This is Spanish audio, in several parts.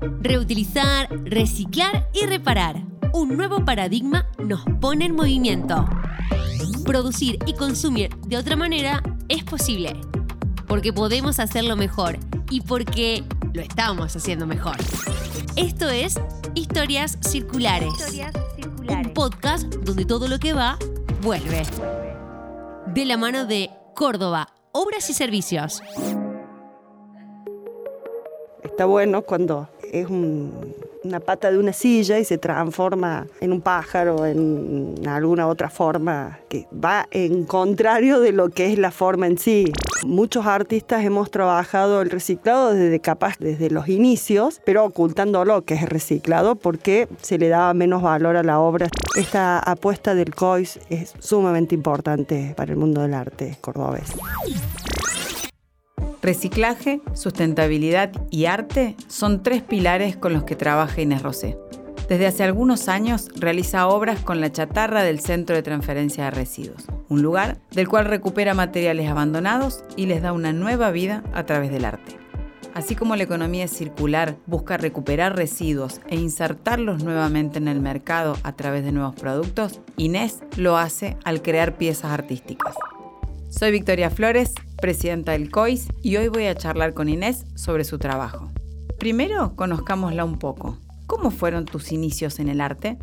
Reutilizar, reciclar y reparar. Un nuevo paradigma nos pone en movimiento. Producir y consumir de otra manera es posible. Porque podemos hacerlo mejor y porque lo estamos haciendo mejor. Esto es Historias Circulares. Un podcast donde todo lo que va, vuelve. De la mano de Córdoba, Obras y Servicios. Está bueno cuando es una pata de una silla y se transforma en un pájaro, en alguna otra forma que va en contrario de lo que es la forma en sí. Muchos artistas hemos trabajado el reciclado desde capaz desde los inicios, pero ocultando lo que es reciclado porque se le daba menos valor a la obra. Esta apuesta del COIS es sumamente importante para el mundo del arte cordobés. Reciclaje, sustentabilidad y arte son tres pilares con los que trabaja Inés Rosé. Desde hace algunos años realiza obras con la chatarra del Centro de Transferencia de Residuos, un lugar del cual recupera materiales abandonados y les da una nueva vida a través del arte. Así como la economía circular busca recuperar residuos e insertarlos nuevamente en el mercado a través de nuevos productos, Inés lo hace al crear piezas artísticas. Soy Victoria Flores, presidenta del COIS, y hoy voy a charlar con Inés sobre su trabajo. Primero, conozcámosla un poco. ¿Cómo fueron tus inicios en el arte?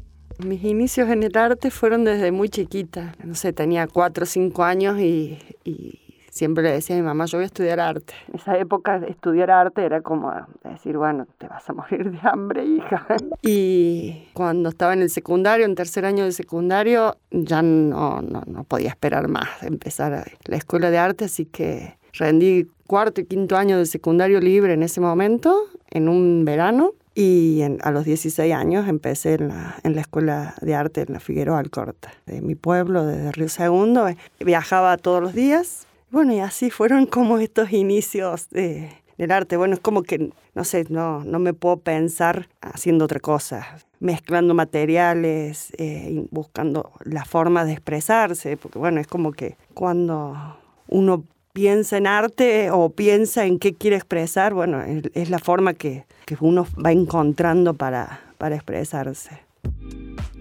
Mis inicios en el arte fueron desde muy chiquita. No sé, tenía cuatro o cinco años y, y siempre le decía a mi mamá, yo voy a estudiar arte. En esa época estudiar arte era como decir, bueno, te vas a morir de hambre, hija. Y cuando estaba en el secundario, en tercer año de secundario, ya no, no, no podía esperar más empezar la escuela de arte, así que rendí cuarto y quinto año de secundario libre en ese momento, en un verano. Y a los 16 años empecé en la, en la Escuela de Arte en la Figueroa Alcorta, de mi pueblo, desde Río Segundo. Viajaba todos los días, bueno, y así fueron como estos inicios de, del arte. Bueno, es como que, no sé, no, no me puedo pensar haciendo otra cosa, mezclando materiales, eh, buscando la forma de expresarse, porque bueno, es como que cuando uno piensa en arte o piensa en qué quiere expresar, bueno, es la forma que, que uno va encontrando para, para expresarse.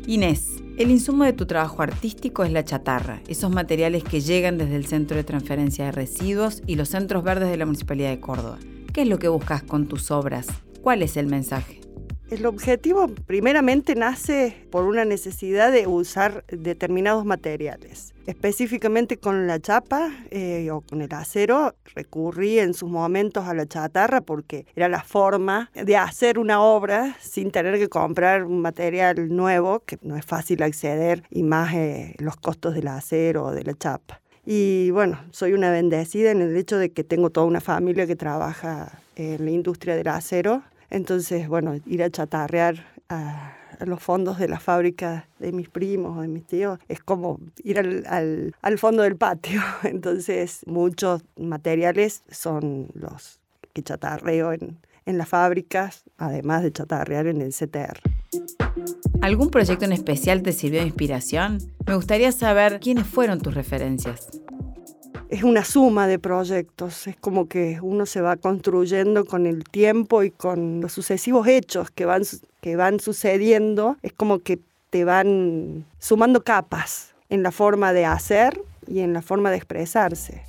Inés, el insumo de tu trabajo artístico es la chatarra, esos materiales que llegan desde el Centro de Transferencia de Residuos y los centros verdes de la Municipalidad de Córdoba. ¿Qué es lo que buscas con tus obras? ¿Cuál es el mensaje? El objetivo primeramente nace por una necesidad de usar determinados materiales. Específicamente con la chapa eh, o con el acero recurrí en sus momentos a la chatarra porque era la forma de hacer una obra sin tener que comprar un material nuevo, que no es fácil acceder, y más eh, los costos del acero o de la chapa. Y bueno, soy una bendecida en el hecho de que tengo toda una familia que trabaja en la industria del acero entonces, bueno, ir a chatarrear a, los fondos de la fábrica de mis primos o de mis tíos es como ir al, al, fondo del patio. Entonces, muchos materiales son los que chatarreo en, en las fábricas, además de chatarrear en el CTR. ¿Algún proyecto en especial te sirvió de inspiración? Me gustaría saber quiénes fueron tus referencias es una suma de proyectos, es como que uno se va construyendo con el tiempo y con los sucesivos hechos que van, que van sucediendo, es como que te van sumando capas en la forma de hacer y en la forma de expresarse.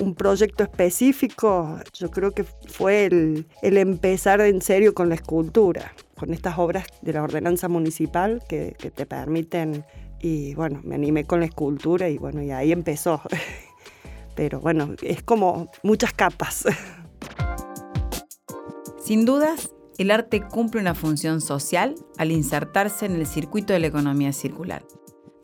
Un proyecto específico, yo creo que fue el, el empezar en serio con la escultura, con estas obras de la ordenanza municipal que, que te permiten y bueno, me animé con la escultura y bueno, y ahí empezó. pero bueno, es como muchas capas. Sin dudas, el arte cumple una función social al insertarse en el circuito de la economía circular.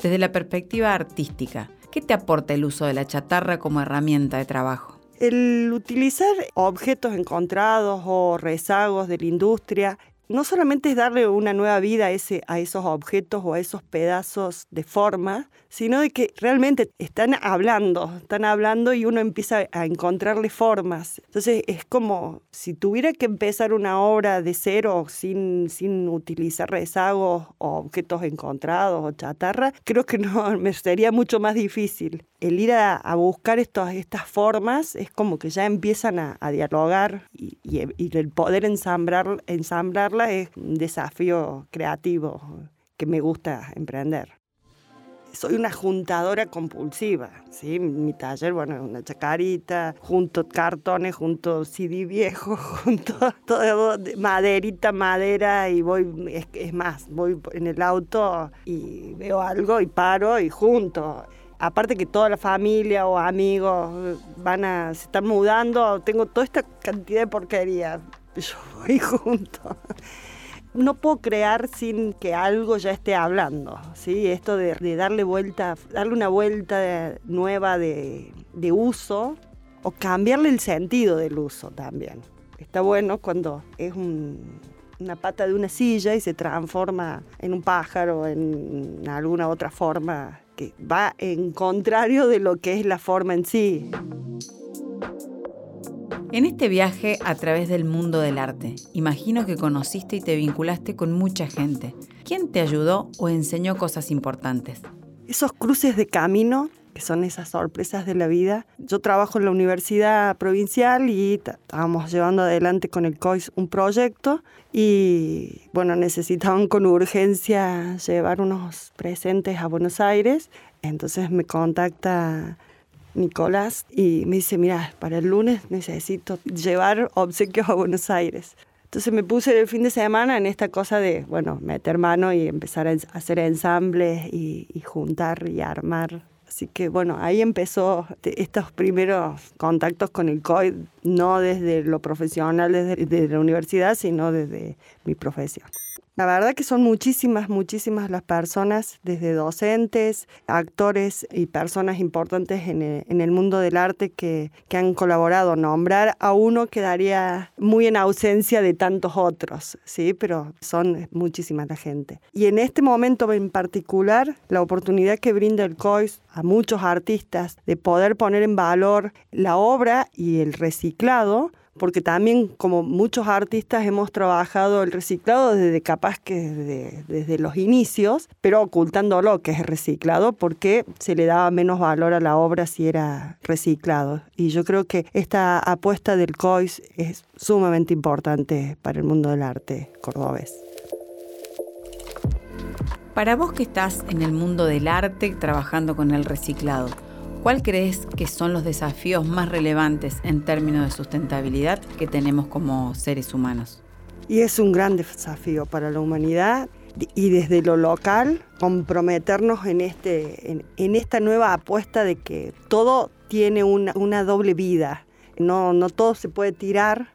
Desde la perspectiva artística, ¿qué te aporta el uso de la chatarra como herramienta de trabajo? El utilizar objetos encontrados o rezagos de la industria no solamente es darle una nueva vida a, ese, a esos objetos o a esos pedazos de forma, sino de que realmente están hablando, están hablando y uno empieza a encontrarle formas. Entonces es como si tuviera que empezar una obra de cero sin, sin utilizar rezagos o objetos encontrados o chatarra, creo que no, me sería mucho más difícil. El ir a, buscar estos, estas formas es como que ya empiezan a, dialogar y, el poder ensamblar, ensamblarla es un desafío creativo que me gusta emprender soy una juntadora compulsiva, ¿sí? Mi taller, bueno, una chacarita, junto cartones, junto CD viejo, junto todo maderita, madera y voy, es, más, voy en el auto y veo algo y paro y junto aparte que toda la familia o amigos van a se están mudando, tengo toda esta cantidad de porquería. Yo voy junto no puedo crear sin que algo ya esté hablando, ¿sí? Esto de, darle vuelta, darle una vuelta nueva de, uso o cambiarle el sentido del uso también. Está bueno cuando es una pata de una silla y se transforma en un pájaro, en alguna otra forma que va en contrario de lo que es la forma en sí. En este viaje a través del mundo del arte, imagino que conociste y te vinculaste con mucha gente. ¿Quién te ayudó o enseñó cosas importantes? Esos cruces de camino, que son esas sorpresas de la vida. Yo trabajo en la Universidad Provincial y estábamos llevando adelante con el COIS un proyecto y bueno, necesitaban con urgencia llevar unos presentes a Buenos Aires. Entonces me contacta Nicolás y me dice, mira, para el lunes necesito llevar obsequios a Buenos Aires. Entonces me puse el fin de semana en esta cosa de, bueno, meter mano y empezar a hacer ensambles y, juntar y armar. Así que bueno, ahí empezó estos primeros contactos con el COI, no desde lo profesional, desde la universidad, sino desde mi profesión. La verdad que son muchísimas, muchísimas las personas, desde docentes, actores y personas importantes en el, mundo del arte que, han colaborado. Nombrar a uno quedaría muy en ausencia de tantos otros, ¿sí? pero son muchísimas la gente. Y en este momento en particular, la oportunidad que brinda el COIS a muchos artistas de poder poner en valor la obra y el reciclado, porque también como muchos artistas hemos trabajado el reciclado desde capaz que desde, los inicios, pero ocultando lo que es reciclado porque se le daba menos valor a la obra si era reciclado. Y yo creo que esta apuesta del COIS es sumamente importante para el mundo del arte cordobés. Para vos que estás en el mundo del arte trabajando con el reciclado, ¿Cuál crees que son los desafíos más relevantes en términos de sustentabilidad que tenemos como seres humanos? Y es un gran desafío para la humanidad y desde lo local comprometernos en, este, en, esta nueva apuesta de que todo tiene una, una doble vida. No, no todo se puede tirar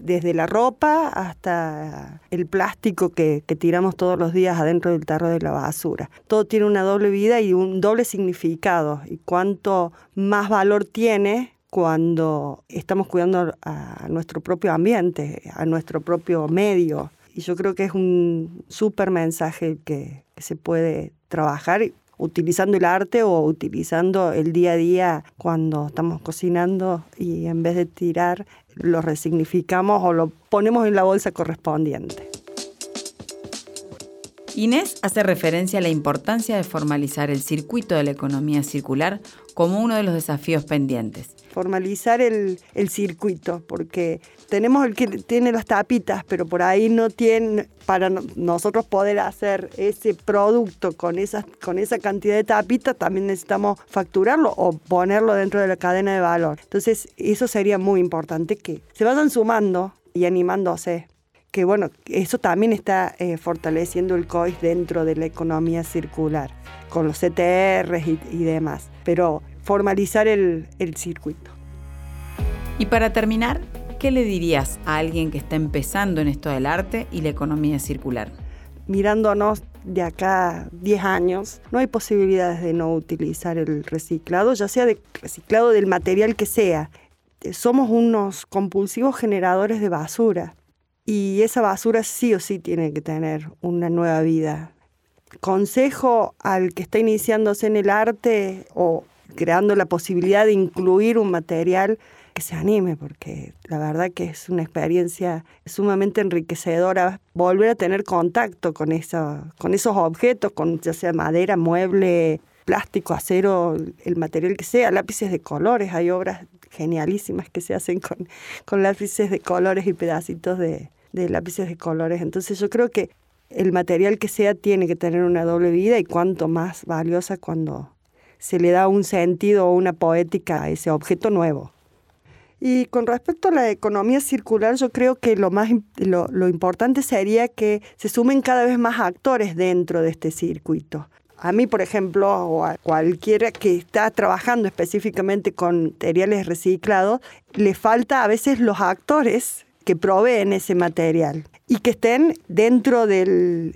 desde la ropa hasta el plástico que, tiramos todos los días adentro del tarro de la basura. Todo tiene una doble vida y un doble significado. Y cuánto más valor tiene cuando estamos cuidando a nuestro propio ambiente, a nuestro propio medio. Y yo creo que es un súper mensaje que se puede trabajar utilizando el arte o utilizando el día a día cuando estamos cocinando y en vez de tirar lo resignificamos o lo ponemos en la bolsa correspondiente. Inés hace referencia a la importancia de formalizar el circuito de la economía circular como uno de los desafíos pendientes. Formalizar el, circuito, porque tenemos el que tiene las tapitas, pero por ahí no tiene, para nosotros poder hacer ese producto con, esas, con esa cantidad de tapitas, también necesitamos facturarlo o ponerlo dentro de la cadena de valor. Entonces, eso sería muy importante que se vayan sumando y animándose que bueno, eso también está eh, fortaleciendo el COIS dentro de la economía circular, con los CTRs y, demás, pero formalizar el, el circuito. Y para terminar, ¿qué le dirías a alguien que está empezando en esto del arte y la economía circular? Mirándonos de acá 10 años, no hay posibilidades de no utilizar el reciclado, ya sea de reciclado del material que sea. Somos unos compulsivos generadores de basura y esa basura sí o sí tiene que tener una nueva vida. Consejo al que está iniciándose en el arte o creando la posibilidad de incluir un material que se anime, porque la verdad que es una experiencia sumamente enriquecedora volver a tener contacto con, eso, con esos objetos, con ya sea madera, mueble, plástico, acero, el material que sea, lápices de colores, hay obras genialísimas que se hacen con, con lápices de colores y pedacitos de lápices de colores. Entonces yo creo que el material que sea tiene que tener una doble vida y cuanto más valiosa cuando se le da un sentido o una poética a ese objeto nuevo. Y con respecto a la economía circular, yo creo que lo más lo, lo, importante sería que se sumen cada vez más actores dentro de este circuito. A mí, por ejemplo, o a cualquiera que está trabajando específicamente con materiales reciclados, le falta a veces los actores que proveen ese material y que estén dentro del,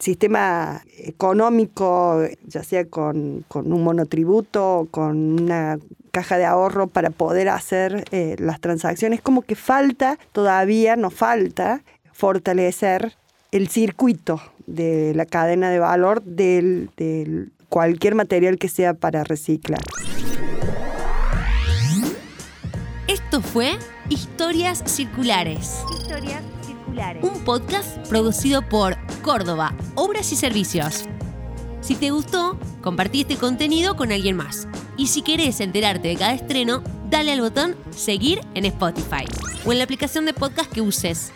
sistema económico, ya sea con, un monotributo, con una caja de ahorro para poder hacer eh, las transacciones, como que falta, todavía nos falta fortalecer el circuito de la cadena de valor del, del cualquier material que sea para reciclar. Esto fue Historias Circulares. Historias Circulares. Un podcast producido por Córdoba, Obras y Servicios. Si te gustó, compartí este contenido con alguien más. Y si querés enterarte de cada estreno, dale al botón seguir en Spotify o en la aplicación de podcast que uses.